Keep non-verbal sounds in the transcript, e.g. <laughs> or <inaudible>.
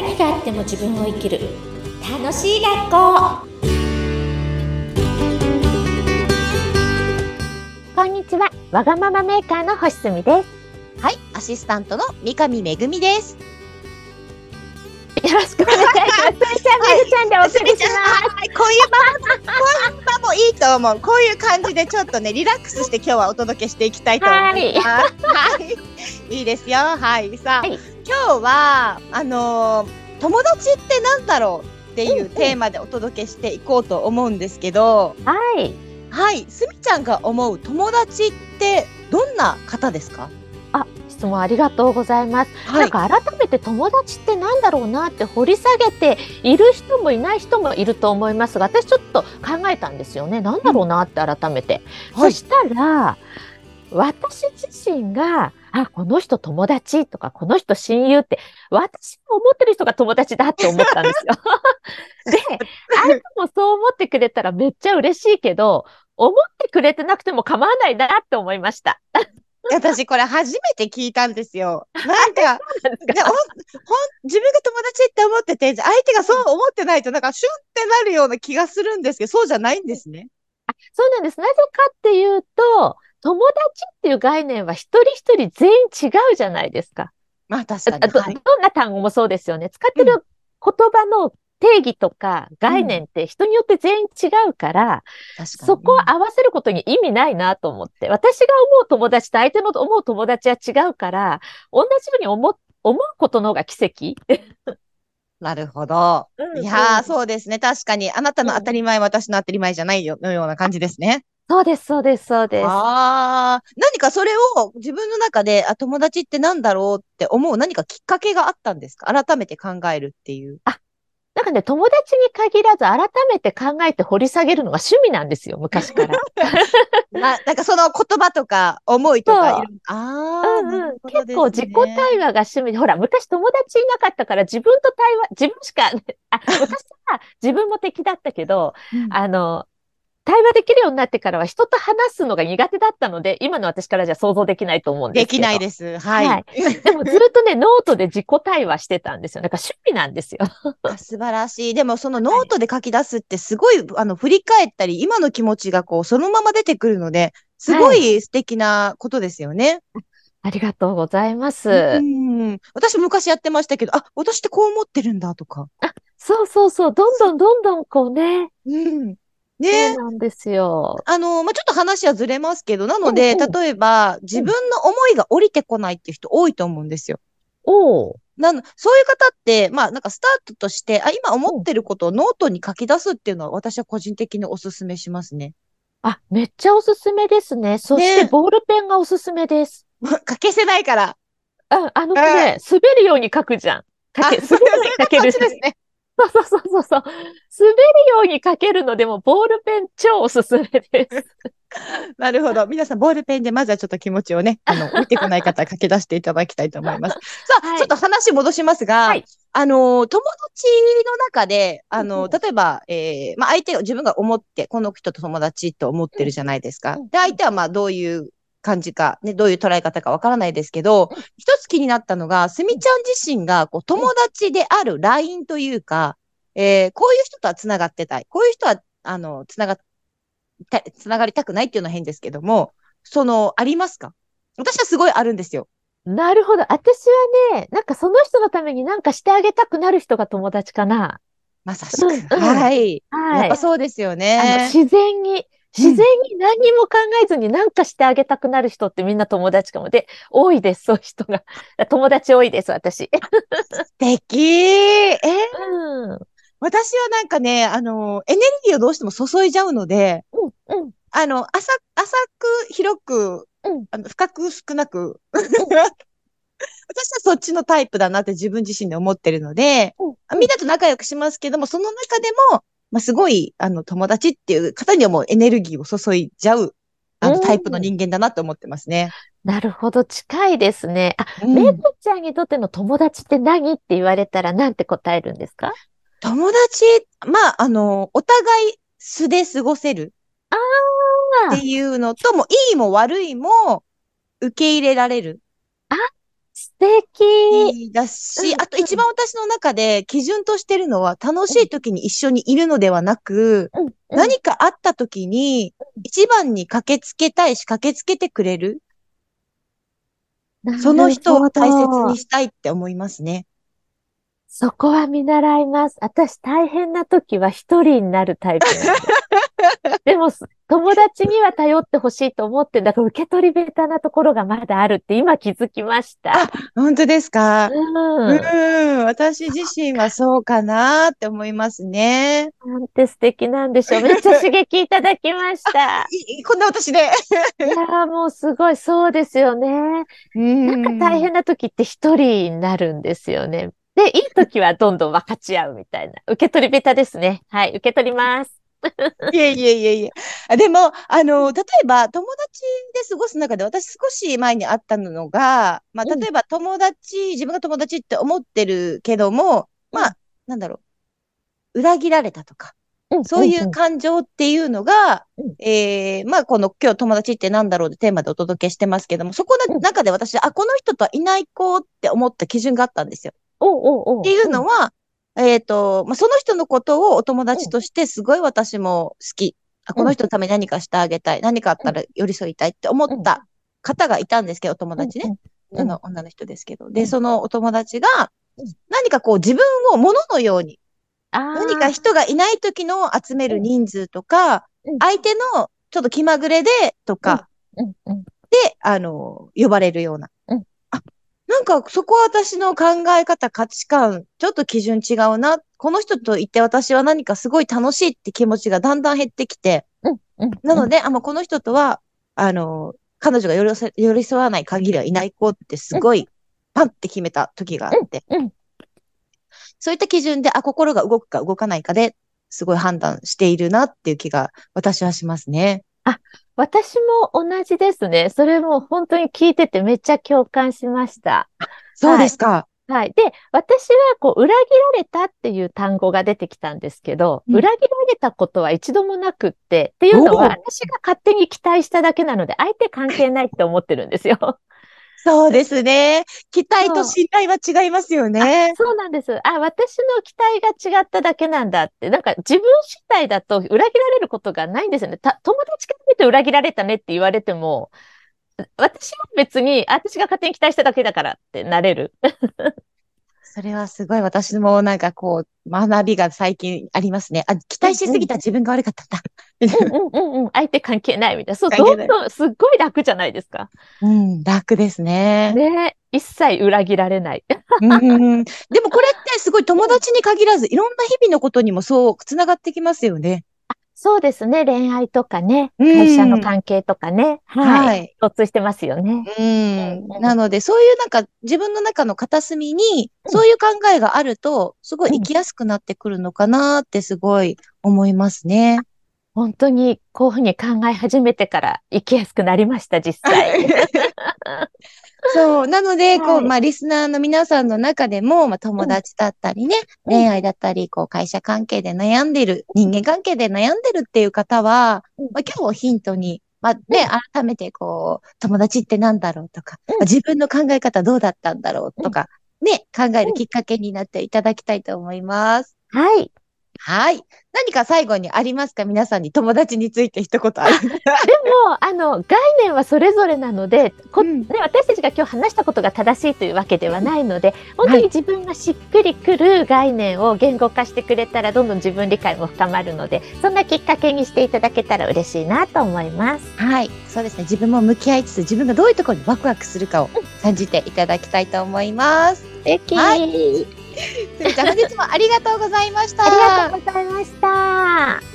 何があっても自分を生きる楽しい学校こんにちはわがままメーカーの星住ですはい、アシスタントの三上めぐみです。よろしくお願いしますすみちゃんめぐちゃんでお送りしますはい、こういう場も、こういう場もいいと思う。こういう感じでちょっとね、リラックスして今日はお届けしていきたいと思います。はい。いいですよ。はい。さあ、はい今日は、あのー友達ってなんだろうっていうテーマでお届けしていこうと思うんですけど、はい。はい、すみちゃんが思う友達ってどんな方ですか？あ質問ありがとうございます。はなんか改めて友達ってなんだろうなって掘り下げている人もいない人もいると思いますが私ちょっと考えたんですよね。なんだろうなって改めて、はい。そしたら私自身があこの人友達とかこの人親友って私が思ってる人が友達だって思ったんですよ。<laughs> で相手もそう思ってくれたらめっちゃ嬉しいけど思ってくれてなくても構わないなって思いました。私これ初めて聞いたんですよ。なんか、<laughs> 自分が友達って思ってて、相手がそう思ってないと、なんかシュンってなるような気がするんですけど、そうじゃないんですね。そうなんです。なぜかっていうと、友達っていう概念は一人一人全員違うじゃないですか。まあ確かに。はいどんな単語もそうですよね。使ってる言葉の定義とか概念って人によって全員違うから、確かにそこを合わせることに意味ないなと思って。私が思う友達と相手の思う友達は違うから、同じように思う思うことの方が奇跡。なるほど。いやー、そうですね。確かに、あなたの当たり前、私の当たり前じゃないよ、のような感じですね。そうです、そうです、そうです。ああ、何かそれを自分の中で、あ、友達ってなんだろうって思う何かきっかけがあったんですか？改めて考えるっていう。なんかね、友達に限らず改めて考えて掘り下げるのが趣味なんですよ、昔から。<laughs> な、なんかその言葉とか思いとか。ああ、うんうんなるほど結構自己対話が趣味で、ほら、昔友達いなかったから自分と対話、自分しか、あ、昔は自分も敵だったけど、うんあの、対話できるようになってからは人と話すのが苦手だったので、今の私からじゃ想像できないと思うんですけど。できないです。はい。はいでもずっとね、<laughs> ノートで自己対話してたんですよ。だから趣味なんですよ。あ素晴らしい。でもそのノートで書き出すってすごい、<laughs> あの、振り返ったり、今の気持ちがこう、そのまま出てくるので、すごい素敵なことですよね。ありがとうございます。うん。私昔やってましたけど、あ、私ってこう思ってるんだとか。そうそうそう、どんどんどんどんこうね、うん。そねうなんですよ。あの、まあ、ちょっと話はずれますけど、なので、うんうん例えば、自分の思いが降りてこないっていう人多いと思うんですよ。おお。なの、そういう方って、まあ、なんかスタートとして、あ、今思ってることをノートに書き出すっていうのは、私は個人的にお勧めしますね。あ、めっちゃおすすめですね。そしてねボールペンがおすすめです。<laughs> 書けせないから。あ、あのね、滑るように書くじゃん。書け、あ滑るように書ける。そっちですね。そうそうそうそうそう。滑るように書けるのでも、ボールペン超おすすめです。<laughs> なるほど。皆さん、ボールペンでまずはちょっと気持ちをね、<laughs> あの、置いてこない方は書き出していただきたいと思います。さあ、はいちょっと話戻しますが、はいあの、友達の中で、あの、例えば、えーまあ、相手を自分が思って、この人と友達と思ってるじゃないですか。で、相手はまあ、どういう感じか、ね、どういう捉え方かわからないですけど、一つ気になったのが、すみちゃん自身が、こう、友達であるラインというか、えーこういう人とは繋がってたい。こういう人は、あの、繋がた、繋がりたくないっていうのは変ですけども、その、ありますか？私はすごいあるんですよ。なるほど。私はね、なんかその人のためになんかしてあげたくなる人が友達かな。まさしく。うんうんはい。やはいっぱ。そうですよね。自然に、自然に何にも考えずに何かしてあげたくなる人ってみんな友達かも。で、多いです、そういう人が。<laughs> 友達多いです、私。素敵え？うん。私はなんかね、あの、エネルギーをどうしても注いじゃうので、うん、うん。あの、浅、浅く、広く、うんあの深く、少なく。<laughs> 私はそっちのタイプだなって自分自身で思ってるので、うんみんなと仲良くしますけども、その中でも、まあ、すごい、あの、友達っていう方にはもうエネルギーを注いじゃう、あの、うんタイプの人間だなと思ってますね。なるほど、近いですね。あ、うんめぐちゃんにとっての友達って何って言われたら何て答えるんですか？友達、まあ、あの、お互い素で過ごせるあっていうのと、もういいも悪いも受け入れられる。素敵。だし、うんあと一番私の中で基準としてるのは、楽しい時に一緒にいるのではなく、うんうん何かあった時に、一番に駆けつけたいし、駆けつけてくれる？その人を大切にしたいって思いますね。そこは見習います。私大変な時は一人になるタイプ <laughs> <laughs> でも、友達には頼ってほしいと思って、だから受け取り下手なところがまだあるって今気づきました。本当ですか？う。うんん、私自身はそうかなって思いますね。なんて素敵なんでしょう。めっちゃ刺激いただきました。<laughs> いこんな私で。いやーもうすごい、そうですよね。ななんか大変な時って一人になるんですよね。で、いい時はどんどん分かち合うみたいな。受け取り下手ですね。はい、受け取ります。いえいえいえいえ。あでも、あの、例えば、友達で過ごす中で、私少し前にあったのが、まあ、うん。例えば友達、自分が友達って思ってるけども、まあ、なんだろう、裏切られたとか、うんそういう感情っていうのが、うん。ええまあ、この今日友達ってなんだろうってテーマでお届けしてますけども、そこの中で私、あ、この人とはいない子って思った基準があったんですよ。おうおうおう。っていうのは、えっと、まあ、その人のことをお友達としてすごい私も好き。あ、この人のために何かしてあげたい。何かあったら寄り添いたいって思った方がいたんですけど、お友達ね。うんあの、女の人ですけど。で、うん。そのお友達がうん、何かこう自分を物のように、何か人がいない時の集める人数とかうん、相手のちょっと気まぐれでとかで、あの、呼ばれるような。なんかそこは私の考え方、価値観、ちょっと基準違うな。この人といて私は何かすごい楽しいって気持ちがだんだん減ってきて、うんうんなので、あ、もうこの人とは、あの、彼女が寄り添え寄り添わない限りはいない子ってすごい、パンって決めた時があって、うんうん。そういった基準で、あ、心が動くか動かないかで、すごい判断しているなっていう気が私はしますね。私も同じですね。それも本当に聞いててめっちゃ共感しました。そうですか。はい。で、私はこう、裏切られたっていう単語が出てきたんですけど、うん裏切られたことは一度もなくって、っていうのは私が勝手に期待しただけなので、相手関係ないって思ってるんですよ。そうですね。期待と信頼は違いますよね。そうなんです。あ、私の期待が違っただけなんだって。なんか自分主体だと裏切られることがないんですよね。た友達から見て裏切られたねって言われても、私は別に、あ私が勝手に期待しただけだからってなれる。それはすごい私もなんかこう、学びが最近ありますね。あ、期待しすぎた自分が悪かったんだ。うんうんうんうん。相手関係ないみたいな。そう、どんどんすっごい楽じゃないですか。うん、楽ですね。ね一切裏切られない。うん、でもこれってすごい友達に限らず、いろんな日々のことにもそう繋がってきますよね。そうですね。恋愛とかね。うん会社の関係とかね。はい。はい共通してますよね。うんうんなので、そういうなんか自分の中の片隅に、うんそういう考えがあると、すごい生きやすくなってくるのかなってすごい思いますね。本当にこういうふうに考え始めてから生きやすくなりました、実際。<laughs> <laughs> そう。なので、こう、はいまあ、リスナーの皆さんの中でも、まあ、友達だったりね、うん。恋愛だったり、こう、会社関係で悩んでる、人間関係で悩んでるっていう方は、うん。まあ、今日をヒントに、まあ、ね、改めて、こう、友達ってなんだろうとか、自分の考え方どうだったんだろうとか、ね、考えるきっかけになっていただきたいと思います。はい。はい。何か最後にありますか？皆さんに友達について一言ある。でも、あの、概念はそれぞれなので、こうんね、私たちが今日話したことが正しいというわけではないので、本当に自分がしっくりくる概念を言語化してくれたら、どんどん自分理解も深まるので、そんなきっかけにしていただけたら嬉しいなと思います。はい。そうですね。自分も向き合いつつ、自分がどういうところにワクワクするかを感じていただきたいと思います。素敵、はあすみちゃん、本日もありがとうございました。ありがとうございました。